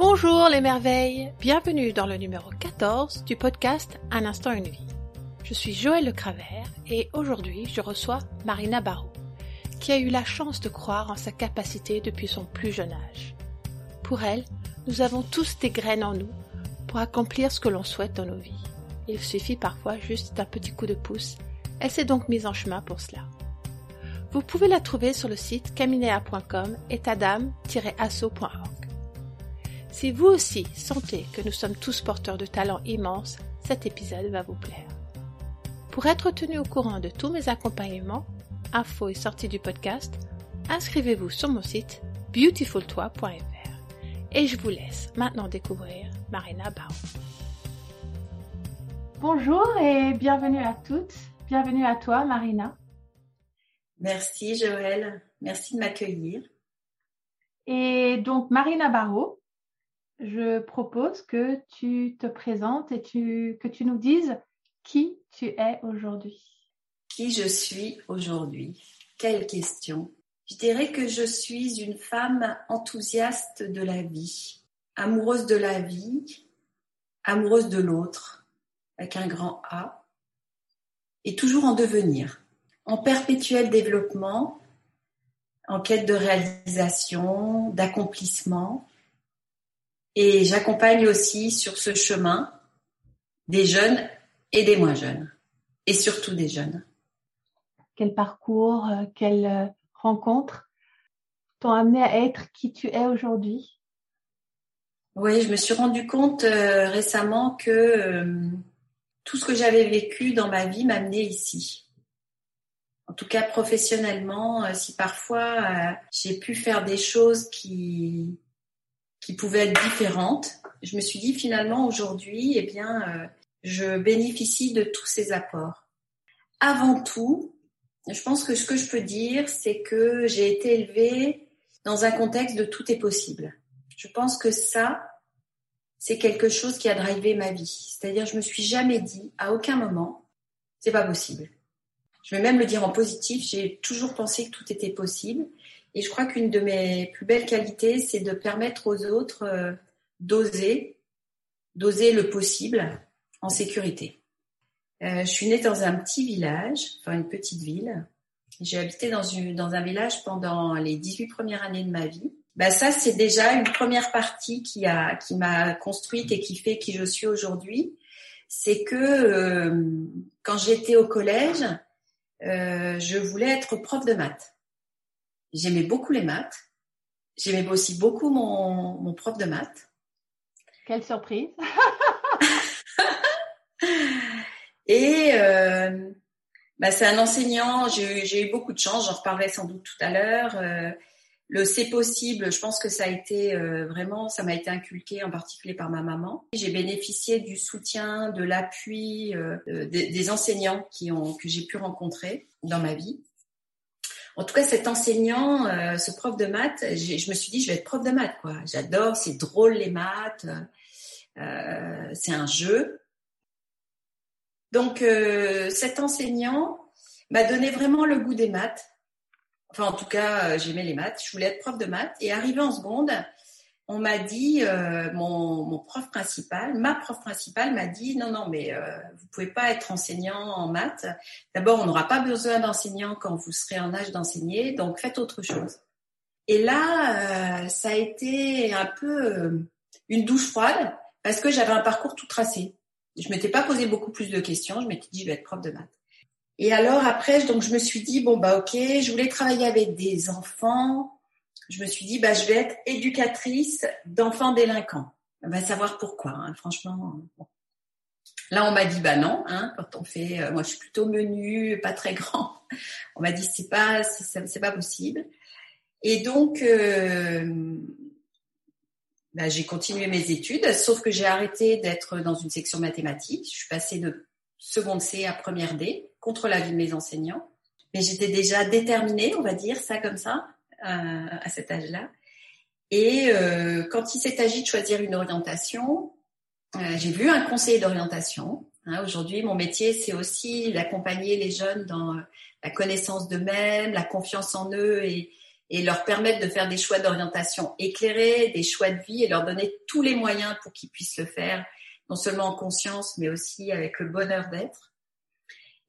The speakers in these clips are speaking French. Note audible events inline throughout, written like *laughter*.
Bonjour les merveilles, bienvenue dans le numéro 14 du podcast Un instant une vie. Je suis Joël Le Cravert et aujourd'hui je reçois Marina Barrault, qui a eu la chance de croire en sa capacité depuis son plus jeune âge. Pour elle, nous avons tous des graines en nous pour accomplir ce que l'on souhaite dans nos vies. Il suffit parfois juste d'un petit coup de pouce. Elle s'est donc mise en chemin pour cela. Vous pouvez la trouver sur le site caminea.com et tadam-asso.org. Si vous aussi sentez que nous sommes tous porteurs de talents immenses, cet épisode va vous plaire. Pour être tenu au courant de tous mes accompagnements, infos et sorties du podcast, inscrivez-vous sur mon site beautifultoi.fr. Et je vous laisse maintenant découvrir Marina Bau. Bonjour et bienvenue à toutes. Bienvenue à toi, Marina. Merci Joël, merci de m'accueillir. Et donc Marina Barrault, je propose que tu te présentes et que tu nous dises qui tu es aujourd'hui. Qui je suis aujourd'hui? Quelle question Je dirais que je suis une femme enthousiaste de la vie, amoureuse de la vie, amoureuse de l'autre, avec un grand A, et toujours en devenir, en perpétuel développement, en quête de réalisation, d'accomplissement, et j'accompagne aussi sur ce chemin des jeunes et des moins jeunes, et surtout des jeunes. Quel parcours, euh, quelle euh, rencontre t'ont amené à être qui tu es aujourd'hui? Oui, je me suis rendu compte euh, récemment que tout ce que j'avais vécu dans ma vie m'amenait ici. En tout cas, professionnellement, si parfois j'ai pu faire des choses qui qui pouvaient être différentes. Je me suis dit finalement aujourd'hui, eh bien, euh, je bénéficie de tous ces apports. Avant tout, je pense que ce que je peux dire, c'est que j'ai été élevée dans un contexte de tout est possible. Je pense que ça, c'est quelque chose qui a drivé ma vie. C'est-à-dire, je me suis jamais dit, à aucun moment, c'est pas possible. Je vais même le dire en positif, j'ai toujours pensé que tout était possible. Et je crois qu'une de mes plus belles qualités, c'est de permettre aux autres euh, d'oser, d'oser le possible en sécurité. Euh, je suis née dans un petit village, enfin une petite ville. J'ai habité dans, une, dans un village pendant les 18 premières années de ma vie. Bah ça, c'est déjà une première partie qui a qui m'a construite et qui fait qui je suis aujourd'hui. C'est que euh, quand j'étais au collège, je voulais être prof de maths. J'aimais beaucoup les maths. J'aimais aussi beaucoup mon, mon prof de maths. Quelle surprise *laughs* Et euh, bah, c'est un enseignant, j'ai eu beaucoup de chance, j'en reparlerai sans doute tout à l'heure. Euh, le c'est possible, je pense que ça a été euh, vraiment, ça m'a été inculqué en particulier par ma maman. J'ai bénéficié du soutien, de l'appui euh, des, des, enseignants qui ont, que j'ai pu rencontrer dans ma vie. En tout cas, cet enseignant, euh, ce prof de maths, je me suis dit, je vais être prof de maths, quoi. J'adore, c'est drôle les maths, euh, c'est un jeu. Donc, euh, cet enseignant m'a donné vraiment le goût des maths. Enfin, en tout cas, j'aimais les maths. Je voulais être prof de maths. Et arrivé en seconde, on m'a dit, euh, mon, mon, prof principal, ma prof principale m'a dit, non, non, mais euh, vous pouvez pas être enseignant en maths. D'abord, on n'aura pas besoin d'enseignants quand vous serez en âge d'enseigner, donc faites autre chose. Et là, euh, ça a été un peu euh, une douche froide parce que j'avais un parcours tout tracé. Je m'étais pas posé beaucoup plus de questions. Je m'étais dit, je vais être prof de maths. Et alors après, donc je me suis dit, bon bah ok, je voulais travailler avec des enfants je me suis dit, bah, je vais être éducatrice d'enfants délinquants. On va savoir pourquoi, hein, franchement. Là, on m'a dit, bah non, hein, quand on fait, euh, moi, je suis plutôt menu, pas très grand. *laughs* On m'a dit, c'est pas, c'est pas possible. Et donc, euh, bah, j'ai continué mes études, sauf que j'ai arrêté d'être dans une section mathématiques. Je suis passée de seconde C à première D contre l'avis de mes enseignants. Mais j'étais déjà déterminée, on va dire ça comme ça, à, cet âge-là. Et euh, quand il s'est agi de choisir une orientation, euh, j'ai vu un conseiller d'orientation. Hein, Aujourd'hui, mon métier, c'est aussi d'accompagner les jeunes dans la connaissance d'eux-mêmes, la confiance en eux et, et leur permettre de faire des choix d'orientation éclairés, des choix de vie et leur donner tous les moyens pour qu'ils puissent le faire, non seulement en conscience, mais aussi avec le bonheur d'être.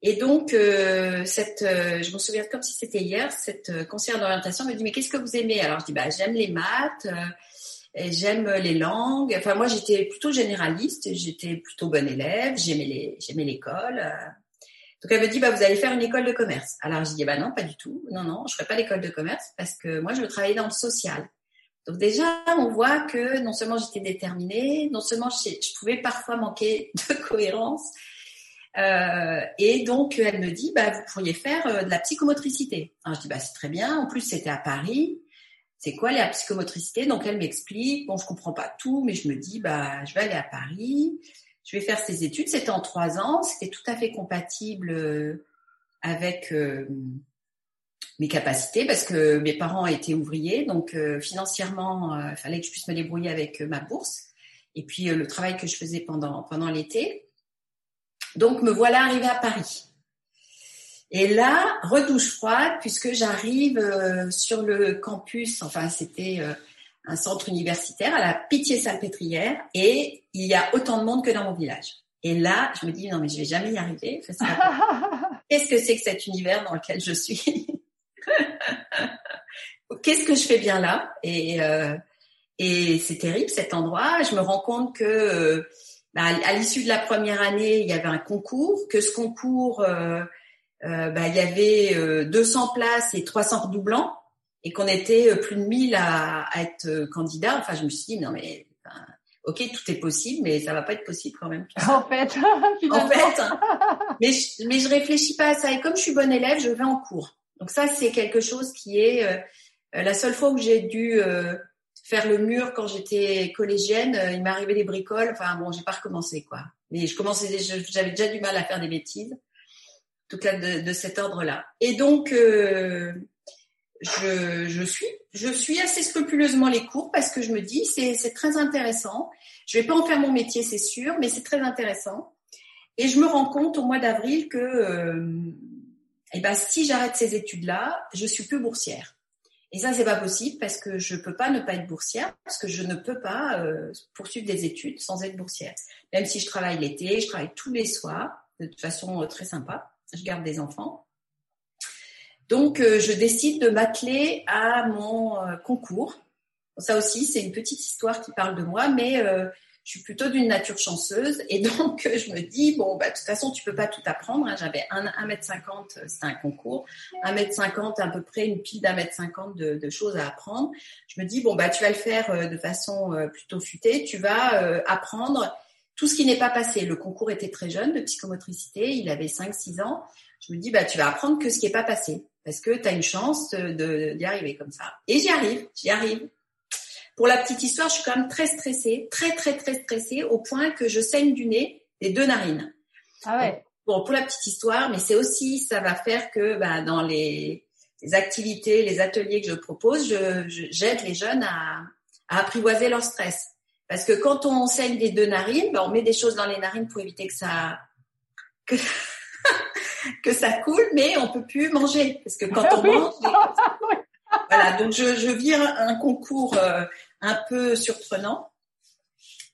Et donc, euh, cette, euh, je me souviens comme si c'était hier, cette euh, conseillère d'orientation me dit, mais qu'est-ce que vous aimez? Alors, je dis, bah, j'aime les maths, j'aime les langues. Enfin, moi, j'étais plutôt généraliste, j'étais plutôt bonne élève, j'aimais les, j'aimais l'école. Donc elle me dit bah vous allez faire une école de commerce. Alors je dis bah non pas du tout. Non non, je ferai pas l'école de commerce parce que moi je veux travailler dans le social. Donc déjà on voit que non seulement j'étais déterminée, non seulement je, pouvais parfois manquer *laughs* de cohérence. Euh, et donc elle me dit bah vous pourriez faire euh, de la psychomotricité. Alors je dis bah c'est très bien. En plus c'était à Paris. C'est quoi la psychomotricité? Donc elle m'explique. Bon je comprends pas tout, mais je me dis bah je vais aller à Paris je vais faire ces études. C'était en trois ans, c'était tout à fait compatible euh, avec euh, mes capacités parce que mes parents étaient ouvriers, donc financièrement, il fallait que je puisse me débrouiller avec ma bourse et puis le travail que je faisais pendant pendant l'été. Donc me voilà arrivée à Paris. Et là, redouche froide puisque j'arrive sur le campus. Enfin, c'était un centre universitaire à la Pitié-Salpêtrière et il y a autant de monde que dans mon village. Et là, je me dis non mais je vais jamais y arriver. *laughs* Qu'est-ce que c'est que cet univers dans lequel je suis *laughs* Qu'est-ce que je fais bien là? Et euh, et c'est terrible cet endroit. Je me rends compte que euh, bah, à l'issue de la première année, il y avait un concours, que ce concours, euh, bah, il y avait 200 places et 300 redoublants et qu'on était euh, plus de 1000 à, à être euh, candidat, enfin, je me suis dit, non, mais, ok, tout est possible, mais ça va pas être possible quand même. En fait, *laughs* en fait, hein. mais je, mais je réfléchis pas à ça. Et comme je suis bonne élève, je vais en cours. Donc ça, c'est quelque chose qui est euh, la seule fois où j'ai dû faire le mur quand j'étais collégienne. il m'est arrivé des bricoles. Enfin bon, j'ai pas recommencé quoi. Mais je commençais, j'avais déjà du mal à faire des bêtises, en tout cas de, cet ordre-là. Et donc je, je, suis, assez scrupuleusement les cours parce que je me dis c'est, c'est très intéressant. Je vais pas en faire mon métier, c'est sûr, mais c'est très intéressant. Et je me rends compte au mois d'avril que euh, eh ben, si j'arrête ces études-là, je suis plus boursière. Et ça, c'est pas possible parce que je peux pas ne pas être boursière, parce que je ne peux pas euh, poursuivre des études sans être boursière. Même si je travaille l'été, je travaille tous les soirs, de façon euh, très sympa. Je garde des enfants. Donc, euh, je décide de m'atteler à mon concours. Ça aussi, c'est une petite histoire qui parle de moi, mais je suis plutôt d'une nature chanceuse. Et donc, *laughs* je me dis, bon, bah, de toute façon, tu peux pas tout apprendre. Hein. J'avais 1m50, c'était un concours. 1m50, à peu près une pile d'un mètre cinquante de, choses à apprendre. Je me dis, bon, bah, tu vas le faire de façon plutôt futée. Tu vas apprendre tout ce qui n'est pas passé. Le concours était très jeune de psychomotricité. Il avait 5-6 ans. Je me dis, bah, tu vas apprendre que ce qui n'est pas passé parce que tu as une chance de, d'y arriver comme ça. Et j'y arrive, j'y arrive. Pour la petite histoire, je suis quand même très stressée, très très très stressée, au point que je saigne du nez des deux narines. Ah ouais. Bon, pour la petite histoire, mais c'est aussi, ça va faire que bah, dans les, les, activités, les ateliers que je propose, je, j'aide les jeunes à, à, apprivoiser leur stress. Parce que quand on saigne des deux narines, bah, on met des choses dans les narines pour éviter que ça que, *laughs* que ça coule, mais on peut plus manger parce que quand on mange, voilà. Donc je, je vis un, concours euh, un peu surprenant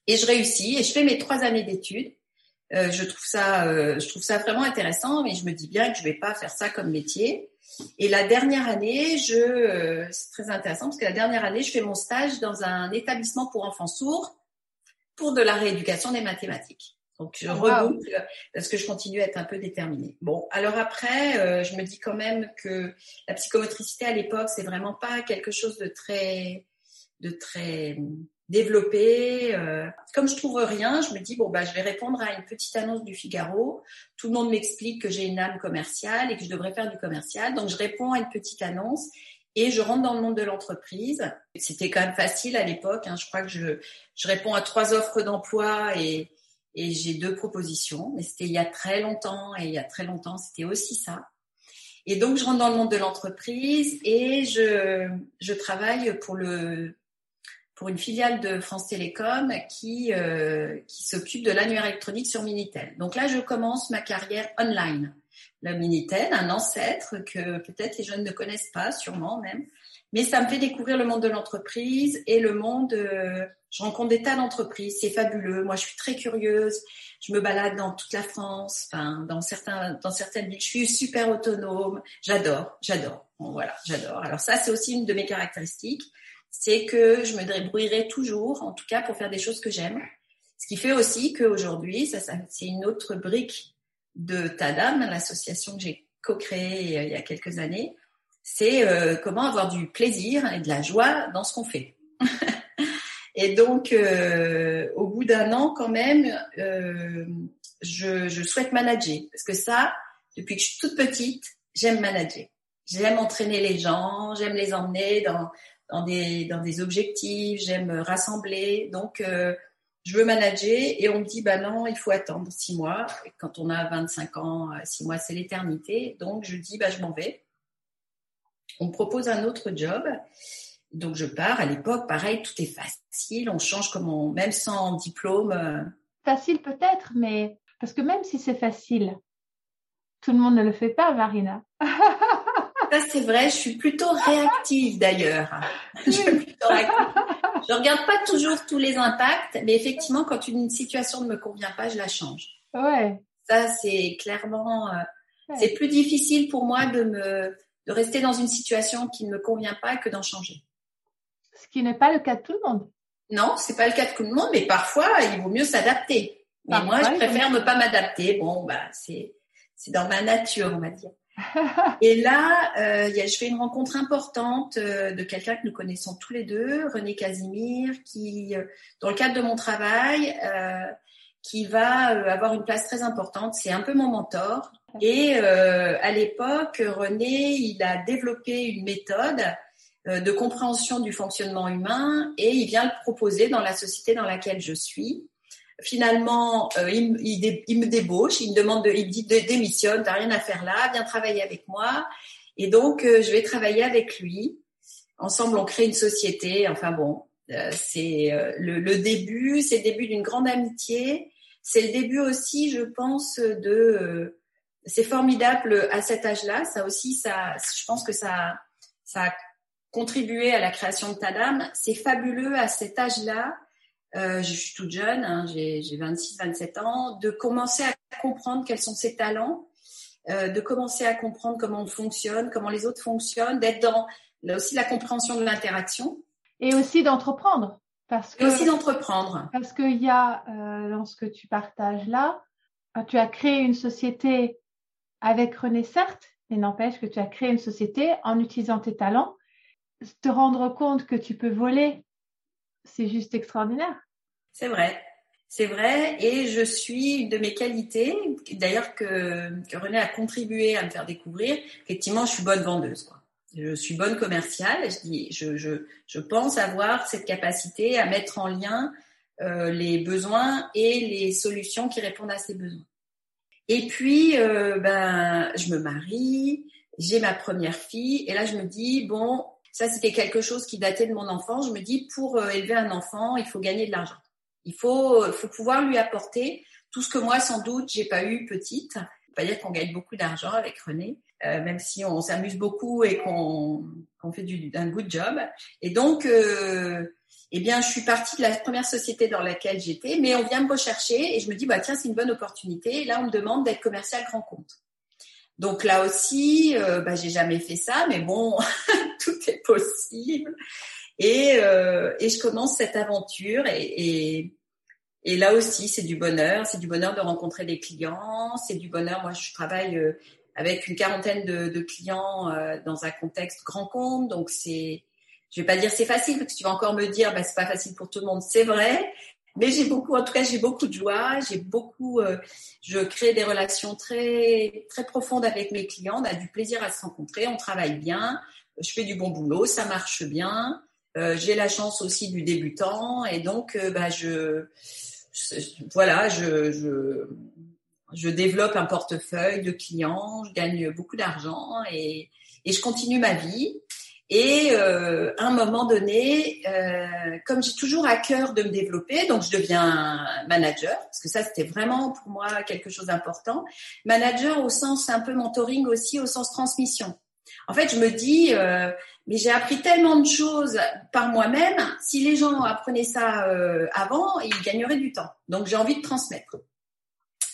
et je réussis et je fais mes trois années d'études. Euh, je trouve ça, euh, je trouve ça vraiment intéressant, mais je me dis bien que je vais pas faire ça comme métier. Et la dernière année, je, c'est très intéressant parce que la dernière année, je fais mon stage dans un établissement pour enfants sourds pour de la rééducation des mathématiques. Donc je reboucle parce que je continue à être un peu déterminée. Bon, alors après, euh, je me dis quand même que la psychomotricité à l'époque, c'est vraiment pas quelque chose de très, de très développé. Euh. Comme je trouve rien, je me dis bon bah je vais répondre à une petite annonce du Figaro. Tout le monde m'explique que j'ai une âme commerciale et que je devrais faire du commercial. Donc je réponds à une petite annonce et je rentre dans le monde de l'entreprise. C'était quand même facile à l'époque. Hein. Je crois que je, je réponds à trois offres d'emploi et et j'ai deux propositions. Mais c'était il y a très longtemps et il y a très longtemps, c'était aussi ça. Et donc, je rentre dans le monde de l'entreprise et je, je travaille pour le pour une filiale de France Télécom qui euh, qui s'occupe de l'annuaire électronique sur Minitel. Donc là, je commence ma carrière online. Le Minitel, un ancêtre que peut-être les jeunes ne connaissent pas, sûrement même, mais ça me fait découvrir le monde de l'entreprise et le monde. Euh, je rencontre des tas d'entreprises, c'est fabuleux. Moi, je suis très curieuse. Je me balade dans toute la France, enfin dans certains, dans certaines villes. Je suis super autonome. J'adore, j'adore. Bon, voilà, j'adore. Alors ça, c'est aussi une de mes caractéristiques, c'est que je me débrouillerai toujours, en tout cas pour faire des choses que j'aime. Ce qui fait aussi qu'aujourd'hui, ça, ça c'est une autre brique de Tadam, l'association que j'ai co-créée euh, il y a quelques années c'est euh, comment avoir du plaisir et de la joie dans ce qu'on fait. *laughs* et donc, euh, au bout d'un an, quand même, euh, je, souhaite manager parce que ça, depuis que je suis toute petite, j'aime manager. J'aime entraîner les gens, j'aime les emmener dans, dans, des, dans des objectifs, j'aime rassembler. Donc, je veux manager et on me dit, bah non, il faut attendre six mois. quand on a 25 ans, six mois, c'est l'éternité. Donc, je dis, bah je m'en vais on me propose un autre job. Donc je pars. À l'époque, pareil, tout est facile. On change comme on, même sans diplôme. Euh. Facile peut-être, mais parce que même si c'est facile, tout le monde ne le fait pas, Marina. *laughs* Ça c'est vrai. Je suis plutôt réactive d'ailleurs. *laughs* Je Je regarde pas toujours tous les impacts, mais effectivement, quand une situation ne me convient pas, je la change. Ouais. Ça c'est clairement. Euh, c'est plus difficile pour moi de me de rester dans une situation qui ne me convient pas que d'en changer. Ce qui n'est pas le cas de tout le monde. Non, c'est pas le cas de tout le monde, mais parfois il vaut mieux s'adapter. Mais moi, je préfère ne pas m'adapter. Bon, bah c'est c'est dans ma nature, on va dire. *laughs* Et là, euh, y a, je fais une rencontre importante euh, de quelqu'un que nous connaissons tous les deux, René Casimir, qui, euh, dans le cadre de mon travail, qui va avoir une place très importante. C'est un peu mon mentor. Et euh, à l'époque, René, il a développé une méthode euh, de compréhension du fonctionnement humain et il vient le proposer dans la société dans laquelle je suis. Finalement, euh, il, il, il, me débauche, il me demande, de, il me dit démissionne, t'as rien à faire là, viens travailler avec moi. Et donc, euh, je vais travailler avec lui. Ensemble, on crée une société. Enfin bon, euh, c'est le, le, début, c'est le début d'une grande amitié. C'est le début aussi, je pense, de c'est formidable à cet âge-là. Ça aussi, ça, je pense que ça, ça a contribué à la création de Tadam. C'est fabuleux à cet âge-là. Euh, je suis toute jeune, hein, j'ai 26, 27 ans, de commencer à comprendre quels sont ses talents, euh, de commencer à comprendre comment on fonctionne, comment les autres fonctionnent, d'être dans là aussi la compréhension de l'interaction. Et aussi d'entreprendre. Parce que, et aussi d'entreprendre. Parce qu'il y a, euh, dans ce que tu partages là, tu as créé une société avec René, certes, mais n'empêche que tu as créé une société en utilisant tes talents. Te rendre compte que tu peux voler, c'est juste extraordinaire. C'est vrai. C'est vrai, et je suis une de mes qualités, d'ailleurs que, René a contribué à me faire découvrir. Effectivement, je suis bonne vendeuse. Je suis bonne commerciale. Je, dis, je pense avoir cette capacité à mettre en lien euh, les besoins et les solutions qui répondent à ces besoins. Et puis, euh, ben, je me marie, j'ai ma première fille, et là, je me dis, bon, ça, c'était quelque chose qui datait de mon enfance. Je me dis, pour euh, élever un enfant, il faut gagner de l'argent. Il faut, faut pouvoir lui apporter tout ce que moi, sans doute, j'ai pas eu petite. Pas dire qu'on gagne beaucoup d'argent avec René, euh, même si on s'amuse beaucoup et qu'on qu'on fait du, d'un good job. Et donc, euh, eh bien, je suis partie de la première société dans laquelle j'étais, mais on vient me rechercher et je me dis, bah tiens, c'est une bonne opportunité. Là, on me demande d'être commercial grand compte. Donc là aussi, euh, bah, j'ai jamais fait ça, mais bon, *laughs* tout est possible. Et, euh, et je commence cette aventure et, et, et là aussi, c'est du bonheur. C'est du bonheur de rencontrer des clients. C'est du bonheur. Moi, je travaille euh, avec une quarantaine de, de clients euh, dans un contexte grand compte, donc c'est je vais pas dire c'est facile parce que tu vas encore me dire bah c'est pas facile pour tout le monde, c'est vrai. Mais j'ai beaucoup, en tout cas, j'ai beaucoup de joie. J'ai beaucoup, euh, je crée des relations très très profondes avec mes clients. On a du plaisir à se rencontrer, on travaille bien, je fais du bon boulot, ça marche bien. Euh, j'ai la chance aussi du débutant et donc euh, bah je, voilà, je, je je développe un portefeuille de clients, je gagne beaucoup d'argent et, et je continue ma vie. Et euh, à un moment donné, euh, comme j'ai toujours à cœur de me développer, donc je deviens manager, parce que ça c'était vraiment pour moi quelque chose d'important. Manager au sens un peu mentoring aussi, au sens transmission. En fait, je me dis, euh, mais j'ai appris tellement de choses par moi-même. Si les gens apprenaient ça euh, avant, ils gagneraient du temps. Donc, j'ai envie de transmettre.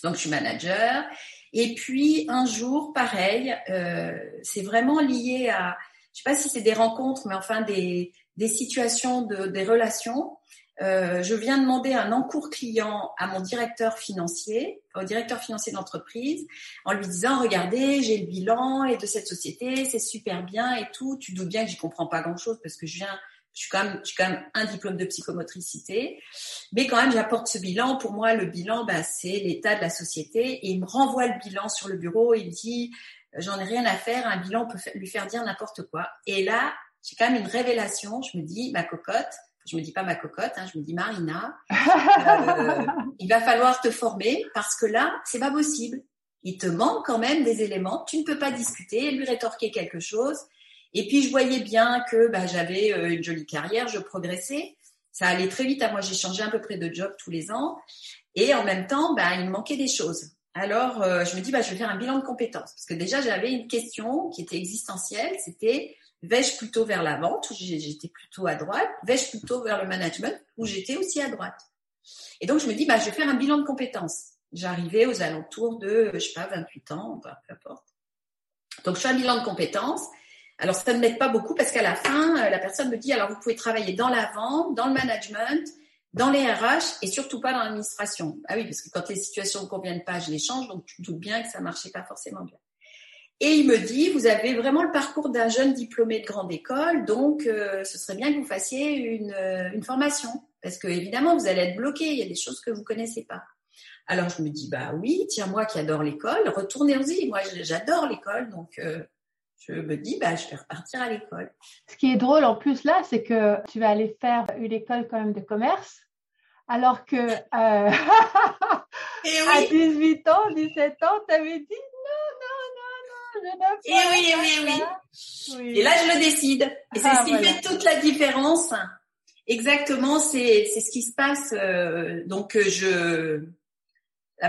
Donc, je suis manager. Et puis, un jour, pareil, euh, c'est vraiment lié à, je sais pas si c'est des rencontres, mais enfin des, des situations, de, des relations. Euh, je viens demander un encours client à mon directeur financier, au directeur financier de l'entreprise, en lui disant regardez, j'ai le bilan et de cette société, c'est super bien et tout. Tu doutes bien que j'y comprends pas grand chose parce que je viens, je suis quand même, je suis quand même un diplôme de psychomotricité, mais quand même j'apporte ce bilan. Pour moi, le bilan, bah, c'est l'état de la société et il me renvoie le bilan sur le bureau. Et il me dit j'en ai rien à faire, un bilan peut lui faire dire n'importe quoi. Et là, j'ai quand même une révélation. Je me dis ma cocotte je me dis pas ma cocotte, hein, je me dis Marina, euh, il va falloir te former parce que là, c'est pas possible. Il te manque quand même des éléments. Tu ne peux pas discuter, lui rétorquer quelque chose. Et puis je voyais bien que bah, j'avais euh, une jolie carrière, je progressais. Ça allait très vite. À hein. moi, j'ai changé à peu près de job tous les ans. Et en même temps, bah, il me manquait des choses. Alors, euh, je me dis, bah, je vais faire un bilan de compétences. Parce que déjà, j'avais une question qui était existentielle. C'était, Vais-je plutôt vers la vente, où j'étais plutôt à droite Vais-je plutôt vers le management, où j'étais aussi à droite Et donc, je me dis, bah, je vais faire un bilan de compétences. J'arrivais aux alentours de, je sais pas, 28 ans, peu importe. Donc, je fais un bilan de compétences. Alors, ça ne m'aide pas beaucoup parce qu'à la fin, euh, la personne me dit, alors, vous pouvez travailler dans la vente, dans le management, dans les RH et surtout pas dans l'administration. Ah oui, parce que quand les situations ne conviennent pas, je les change, donc tu doutes bien que ça marchait pas forcément bien. Et il me dit, vous avez vraiment le parcours d'un jeune diplômé de grande école, donc euh, ce serait bien que vous fassiez une, euh, une, formation, parce que évidemment vous allez être bloqué, il y a des choses que vous connaissez pas. Alors je me dis, bah oui, tiens moi qui adore l'école, retournez-y. Moi j'adore l'école, donc euh, je me dis, bah je vais repartir à l'école. Ce qui est drôle en plus là, c'est que tu vas aller faire une école quand même de commerce, alors que *laughs* à 18 ans, 17 ans, tu avais dit et oui, oui, oui, Et là, je le décide. Et c'est ah, ce qui fait toute la différence. Exactement, c'est c'est ce qui se passe. Euh, donc euh, je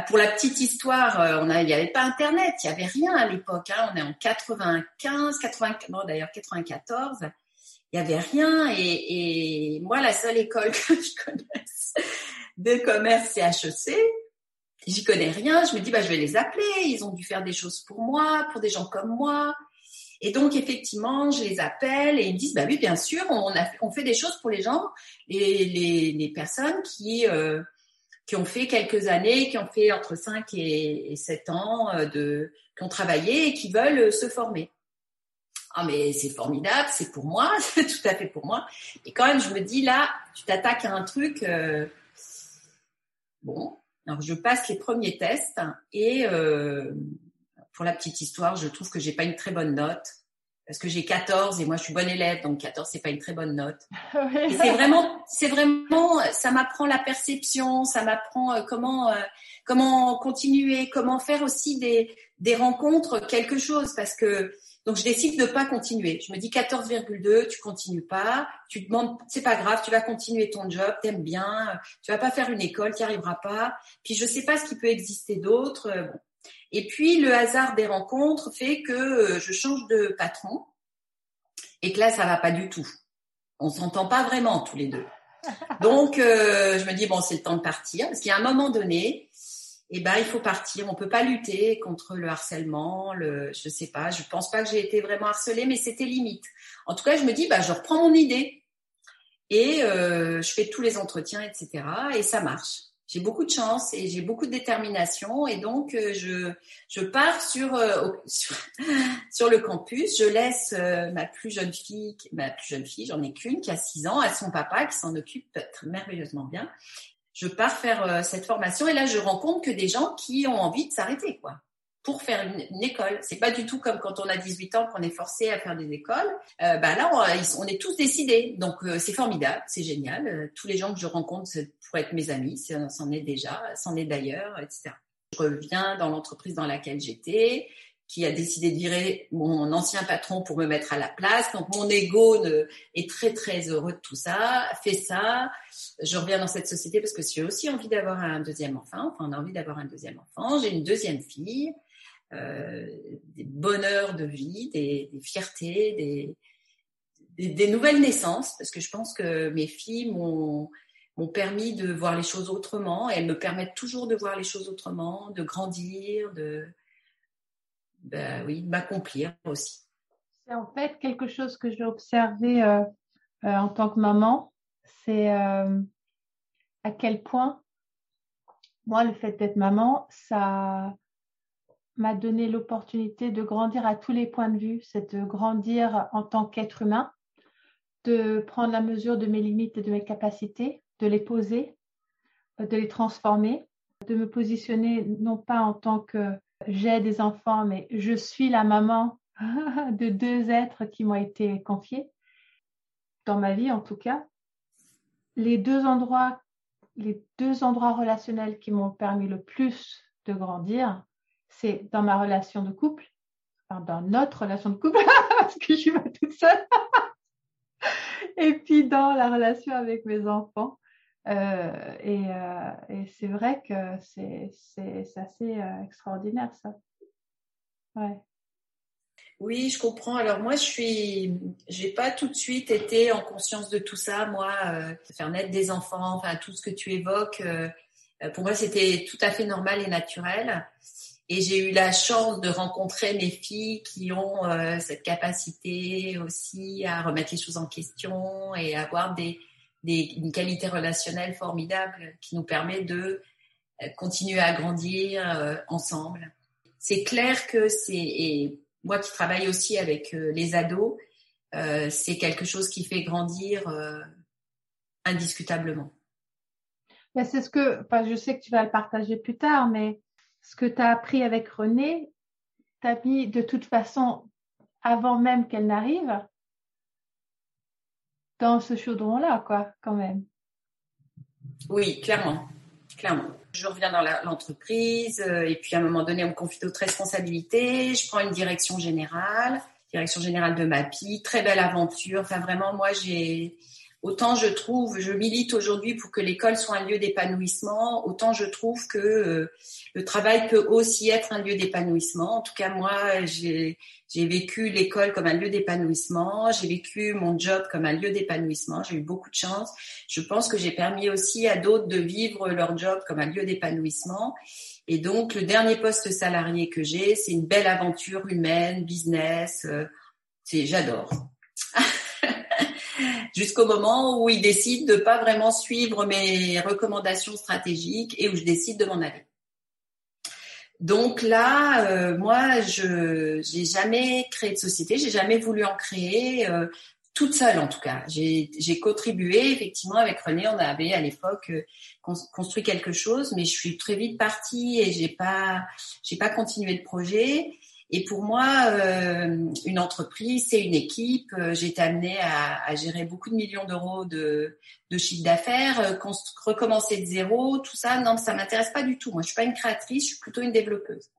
pour la petite histoire, euh, on a, il n'y avait pas Internet, il n'y avait rien à l'époque. Hein. On est en 95, 95, non d'ailleurs 94. Il n'y avait rien et, et moi la seule école *laughs* que je connaisse de commerce c'est HEC j'y connais rien. Je me dis, bah, je vais les appeler. Ils ont dû faire des choses pour moi, pour des gens comme moi. Et donc, effectivement, je les appelle et ils me disent, bah oui, bien sûr, on, a, on fait des choses pour les gens, les, les, les personnes qui, euh, qui ont fait quelques années, qui ont fait entre 5 et, 7 ans, euh, de, qui ont travaillé et qui veulent se former. Ah, mais c'est formidable, c'est pour moi, *laughs* c'est tout à fait pour moi. Et quand même, je me dis, là, tu t'attaques à un truc, euh, bon, alors, je passe les premiers tests et euh, pour la petite histoire, je trouve que j'ai pas une très bonne note parce que j'ai 14 et moi je suis bonne élève, donc 14 c'est pas une très bonne note. *laughs* c'est vraiment, c'est vraiment, ça m'apprend la perception, ça m'apprend euh, comment euh, comment continuer, comment faire aussi des des rencontres, quelque chose parce que donc je décide de pas continuer. Je me dis 14,2, tu continues pas, tu demandes, c'est pas grave, tu vas continuer ton job, t'aimes bien, tu vas pas faire une école, tu n'y arriveras pas. Puis je sais pas ce qui peut exister d'autre. Euh, et puis le hasard des rencontres fait que euh, je change de patron et que là ça va pas du tout. On s'entend pas vraiment tous les deux. Donc euh, je me dis bon c'est le temps de partir parce qu'il y a un moment donné eh ben il faut partir. On peut pas lutter contre le harcèlement, le, je sais pas. Je pense pas que j'ai été vraiment harcelée, mais c'était limite. En tout cas, je me dis, bah je reprends mon idée et euh, je fais tous les entretiens, etc. Et ça marche. J'ai beaucoup de chance et j'ai beaucoup de détermination et donc euh, je je pars sur, euh, *laughs* sur, sur le campus. Je laisse ma plus jeune fille, ma plus jeune fille, j'en ai qu'une qui a 6 ans, à son papa qui s'en occupe merveilleusement bien je pars faire euh, cette formation et là je rencontre que des gens qui ont envie de s'arrêter quoi pour faire une, école. C'est pas du tout comme quand on a 18 ans qu'on est forcé à faire des écoles. Euh, bah là, on, on, est tous décidés. Donc euh, c'est formidable, c'est génial. Euh, tous les gens que je rencontre pour être mes amis, c'en est déjà, c'en est d'ailleurs, etc. Je reviens dans l'entreprise dans laquelle j'étais qui a décidé de virer mon ancien patron pour me mettre à la place. Donc mon ego est très très heureux de tout ça, fait ça. Je reviens dans cette société parce que j'ai aussi envie d'avoir un deuxième enfant. Enfin, on a envie d'avoir un deuxième enfant. J'ai une deuxième fille. des bonheurs de vie, des, des fiertés, des, nouvelles naissances, parce que je pense que mes filles m'ont permis de voir les choses autrement. Elles me permettent toujours de voir les choses autrement, de grandir, de, ben oui, m'accomplir aussi. C'est en fait quelque chose que j'ai observé euh, euh, en tant que maman, c'est euh, à quel point moi, le fait d'être maman, ça m'a donné l'opportunité de grandir à tous les points de vue, c'est de grandir en tant qu'être humain, de prendre la mesure de mes limites et de mes capacités, de les poser, de les transformer, de me positionner non pas en tant que j'ai des enfants, mais je suis la maman *laughs* de deux êtres qui m'ont été confiés, dans ma vie en tout cas. Les deux endroits, les deux endroits relationnels qui m'ont permis le plus de grandir, c'est dans ma relation de couple, enfin dans notre relation de couple, *laughs* parce que je suis pas toute seule, *laughs* et puis dans la relation avec mes enfants. Euh, euh, et, c'est vrai que c'est assez euh, extraordinaire ça. Ouais. Oui, je comprends. Alors moi, je suis, j'ai pas tout de suite été en conscience de tout ça. Moi, faire naître des enfants, enfin tout ce que tu évoques, pour moi, c'était tout à fait normal et naturel. Et j'ai eu la chance de rencontrer mes filles qui ont cette capacité aussi à remettre les choses en question et avoir des, une qualité relationnelle formidable qui nous permet de euh, continuer à grandir euh, ensemble. C'est clair que c'est, et moi qui travaille aussi avec euh, les ados, c'est quelque chose qui fait grandir indiscutablement. c'est ce que, je sais que tu vas le partager plus tard, mais ce que tu as appris avec René, tu as mis de toute façon, avant même qu'elle n'arrive, dans ce chaudron-là, quoi, quand même. Oui, clairement, clairement. Je reviens dans l'entreprise euh, et puis à un moment donné, on me confie d'autres responsabilités. Je prends une direction générale, direction générale de MAPI, très belle aventure. Enfin, vraiment, moi, j'ai autant je trouve, je milite aujourd'hui pour que l'école soit un lieu d'épanouissement, autant je trouve que euh, le travail peut aussi être un lieu d'épanouissement. En tout cas, moi, j'ai vécu l'école comme un lieu d'épanouissement, j'ai vécu mon job comme un lieu d'épanouissement, j'ai eu beaucoup de chance. Je pense que j'ai permis aussi à d'autres de vivre leur job comme un lieu d'épanouissement. Et donc, le dernier poste salarié que j'ai, c'est une belle aventure humaine, business. Euh, j'adore. Jusqu'au moment où il décide de pas vraiment suivre mes recommandations stratégiques et où je décide de m'en aller. Donc là, euh, moi, je j'ai jamais créé de société, j'ai jamais voulu en créer euh, toute seule en tout cas. J'ai contribué effectivement avec René, on avait à l'époque euh, construit quelque chose, mais je suis très vite partie et j'ai pas j'ai pas continué le projet. Et pour moi, euh, une entreprise, c'est une équipe. Euh, j'ai été amenée à, gérer beaucoup de millions d'euros de, de chiffre d'affaires, euh, recommencer de zéro, tout ça. Non, ça m'intéresse pas du tout. Moi, je suis pas une créatrice, je suis plutôt une développeuse.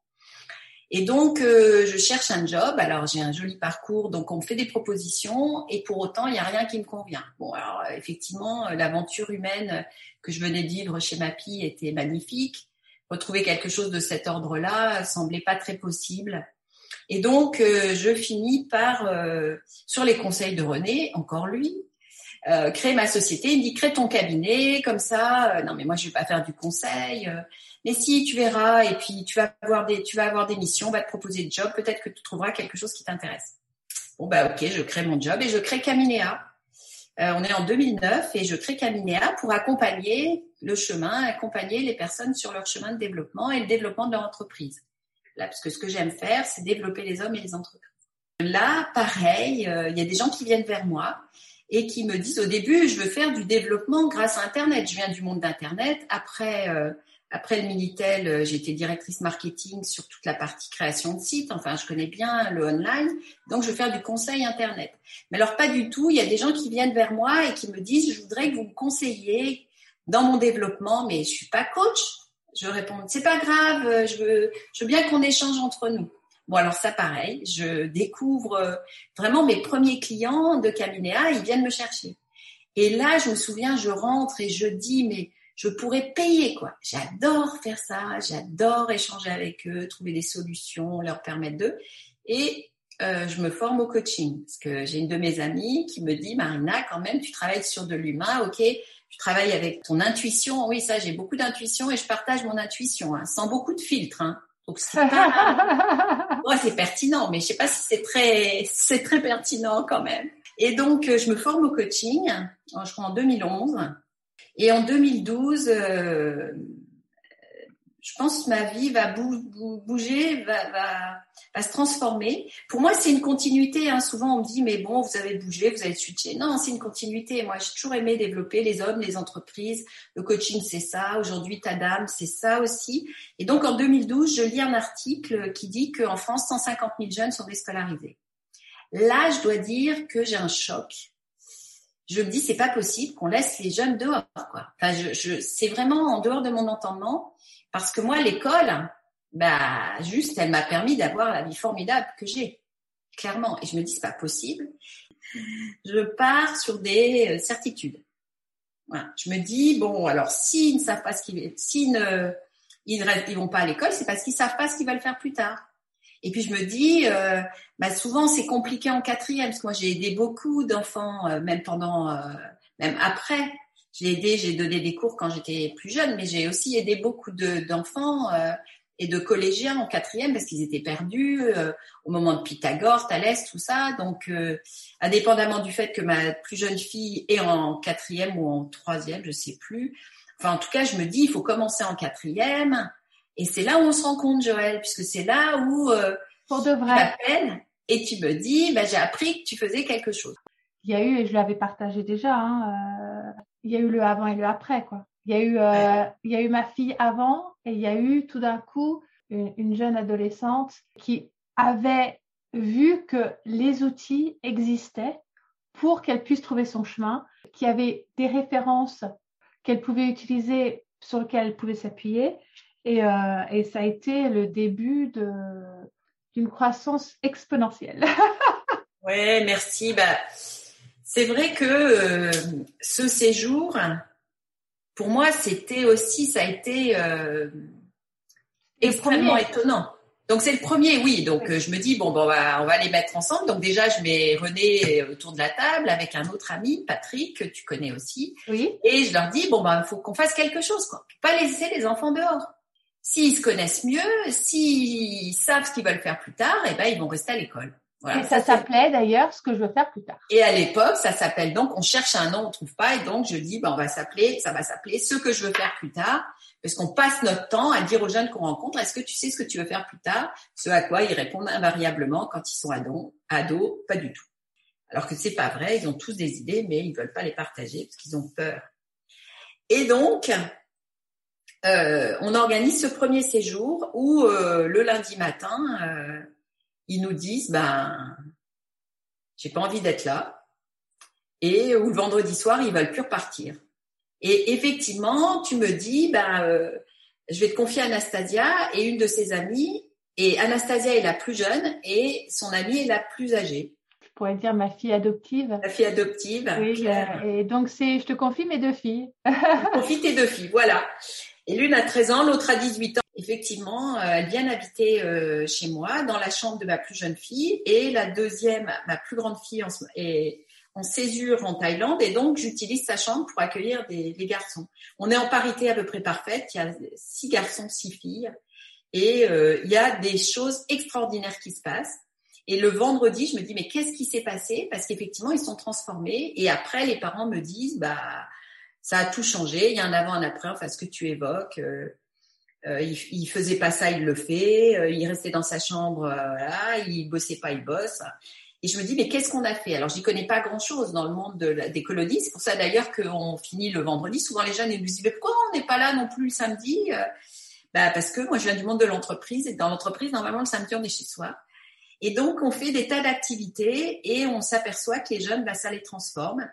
Et donc, je cherche un job. Alors, j'ai un joli parcours, donc on me fait des propositions, et pour autant, il n'y a rien qui me convient. Bon, alors effectivement, l'aventure humaine que je venais de vivre chez Mapi était magnifique. Retrouver quelque chose de cet ordre-là semblait pas très possible. Et donc, euh, je finis par, euh, sur les conseils de René, encore lui, euh, créer ma société. Il me dit, crée ton cabinet, comme ça. non, mais moi, je vais pas faire du conseil. mais si, tu verras. Et puis, tu vas avoir des, tu vas avoir des missions, on va te proposer des jobs. Peut-être que tu trouveras quelque chose qui t'intéresse. Bon, bah, ok, je crée mon job et je crée Caminea. on est en 2009 et je crée Caminea pour accompagner le chemin, accompagner les personnes sur leur chemin de développement et le développement de leur entreprise parce que ce que j'aime faire, c'est développer les hommes et les entreprises. Là, pareil, euh, il y a des gens qui viennent vers moi et qui me disent au début, je veux faire du développement grâce à Internet. Je viens du monde d'Internet. Après, euh, après le Minitel, euh, j'étais directrice marketing sur toute la partie création de site. Enfin, je connais bien le online. Donc, je veux faire du conseil Internet. Mais alors, pas du tout. Il y a des gens qui viennent vers moi et qui me disent, je voudrais que vous me conseilliez dans mon développement, mais je suis pas coach je réponds c'est pas grave, euh, je veux, bien qu'on échange entre nous. Bon alors ça pareil, je découvre euh, vraiment mes premiers clients de Caminea, ils viennent me chercher. Et là, je me souviens, je rentre et je dis mais je pourrais payer quoi. J'adore faire ça, j'adore échanger avec eux, trouver des solutions, leur permettre de. Et euh, je me forme au coaching parce que j'ai une de mes amies qui me dit Marina, quand même, tu travailles sur de l'humain, ok. Tu travailles avec ton intuition. Oui, ça, j'ai beaucoup d'intuition et je partage mon intuition, hein, sans beaucoup de filtres. Hein. Donc c'est *laughs* c'est pertinent, mais je sais pas si c'est très, c'est très pertinent quand même. Et donc, euh, je me forme au coaching, je crois en 2011. Et en 2012, euh, je pense que ma vie va bouger, va, se transformer. Pour moi, c'est une continuité. Hein. Souvent, on me dit, mais bon, vous avez bougé, vous avez switché. Non, c'est une continuité. Moi, j'ai toujours aimé développer les hommes, les entreprises. Le coaching, c'est ça. Aujourd'hui, ta dame, c'est ça aussi. Et donc, en 2012, je lis un article qui dit qu'en France, 150 000 jeunes sont déscolarisés. Là, je dois dire que j'ai un choc. Je me dis, c'est pas possible qu'on laisse les jeunes dehors. Quoi. Enfin, je, je, c'est vraiment en dehors de mon entendement, parce que moi, l'école, bah, juste, elle m'a permis d'avoir la vie formidable que j'ai, clairement. Et je me dis, c'est pas possible. Je pars sur des euh, certitudes. Je me dis, bon, alors s'ils ne savent pas ce qu'ils, s'ils ne, ils ne vont pas à l'école, c'est parce qu'ils savent pas ce qu'ils veulent faire plus tard. Et puis je me dis, euh, bah souvent c'est compliqué en quatrième parce que moi j'ai aidé beaucoup d'enfants, euh, même pendant, euh, même après. J'ai aidé, j'ai donné des cours quand j'étais plus jeune, mais j'ai aussi aidé beaucoup d'enfants et de collégiens en quatrième parce qu'ils étaient perdus au moment de Pythagore, Thalès, tout ça. Donc, indépendamment du fait que ma plus jeune fille est en quatrième ou en troisième, je sais plus. Enfin, en tout cas, je me dis, il faut commencer en quatrième et c'est là où on se rend compte, Joël, puisque c'est là où euh, pour de vrai. tu et tu me dis, bah, j'ai appris que tu faisais quelque chose. Il y a eu, et je l'avais partagé déjà, hein, euh, il y a eu le avant et le après, quoi. Il y a eu, euh, il y a eu ma fille avant et il y a eu tout d'un coup une, une, jeune adolescente qui avait vu que les outils existaient pour qu'elle puisse trouver son chemin, qui avait des références qu'elle pouvait utiliser sur lesquelles elle pouvait s'appuyer euh, et, ça a été le début d'une croissance exponentielle. *laughs* ouais, merci. Bah, c'est vrai que euh, ce séjour, pour moi, c'était aussi, ça a été euh, extrêmement étonnant. Donc c'est le premier, oui. Donc je me dis bon, bon on, va, on va les mettre ensemble. Donc déjà je mets René autour de la table avec un autre ami, Patrick que tu connais aussi. Oui. Et je leur dis bon ben il faut qu'on fasse quelque chose quoi. Pas laisser les enfants dehors. S'ils se connaissent mieux, s'ils savent ce qu'ils veulent faire plus tard, eh ben ils vont rester à l'école. Voilà. Et ça s'appelait d'ailleurs ce que je veux faire plus tard. Et à l'époque, ça s'appelle donc, on cherche un nom, on trouve pas, et donc je dis, ben on va s'appeler, ça va s'appeler ce que je veux faire plus tard, parce qu'on passe notre temps à dire aux jeunes qu'on rencontre, est-ce que tu sais ce que tu veux faire plus tard? Ce à quoi ils répondent invariablement quand ils sont ados, ados, pas du tout. Alors que c'est pas vrai, ils ont tous des idées, mais ils veulent pas les partager parce qu'ils ont peur. Et donc, euh, on organise ce premier séjour où euh, le lundi matin, euh, ils nous disent ben j'ai pas envie d'être là et où le vendredi soir ils veulent plus repartir. Et effectivement, tu me dis ben je vais te confier Anastasia et une de ses amies et Anastasia est la plus jeune et son amie est la plus âgée. Je pourrais dire ma fille adoptive. La fille adoptive. Oui, et donc c'est je te confie mes deux filles. je confie tes deux filles, voilà. Et l'une a 13 ans, l'autre a 18 ans. Effectivement, euh, elles viennent habiter euh, chez moi, dans la chambre de ma plus jeune fille. Et la deuxième, ma plus grande fille, est en césure en Thaïlande. Et donc, j'utilise sa chambre pour accueillir des, garçons. On est en parité à peu près parfaite. Il y a six garçons, six filles. Et euh, il y a des choses extraordinaires qui se passent. Et le vendredi, je me dis, mais qu'est-ce qui s'est passé? Parce qu'effectivement, ils sont transformés. Et après, les parents me disent, bah ça a tout changé. Il y a un avant, un après. Enfin, ce que tu évoques. Euh, euh, il, il, faisait pas ça, il le fait. Euh, il restait dans sa chambre, euh, voilà. Il bossait pas, il bosse. Et je me dis, mais qu'est-ce qu'on a fait? Alors, j'y connais pas grand-chose dans le monde de des colonies. C'est pour ça d'ailleurs qu'on finit le vendredi. Souvent, les jeunes ils nous disent, mais pourquoi on n'est pas là non plus le samedi? Bah, Parce que moi, je viens du monde de l'entreprise. Et dans l'entreprise, normalement, le samedi, on est chez soi. Et donc, on fait des tas d'activités et on s'aperçoit que les jeunes, bah, ça les transforme.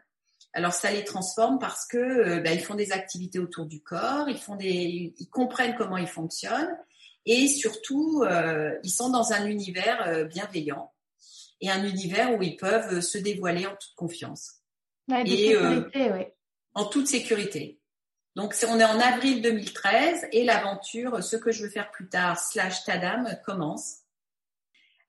Alors ça les transforme parce que euh, bah, ils font des activités autour du corps, ils font des, ils comprennent comment ils fonctionnent et surtout euh, ils sont dans un univers euh, bienveillant et un univers où ils peuvent se dévoiler en toute confiance et oui. en toute sécurité. Donc on est en avril 2013 et l'aventure Ce que je veux faire plus tard slash Tadam commence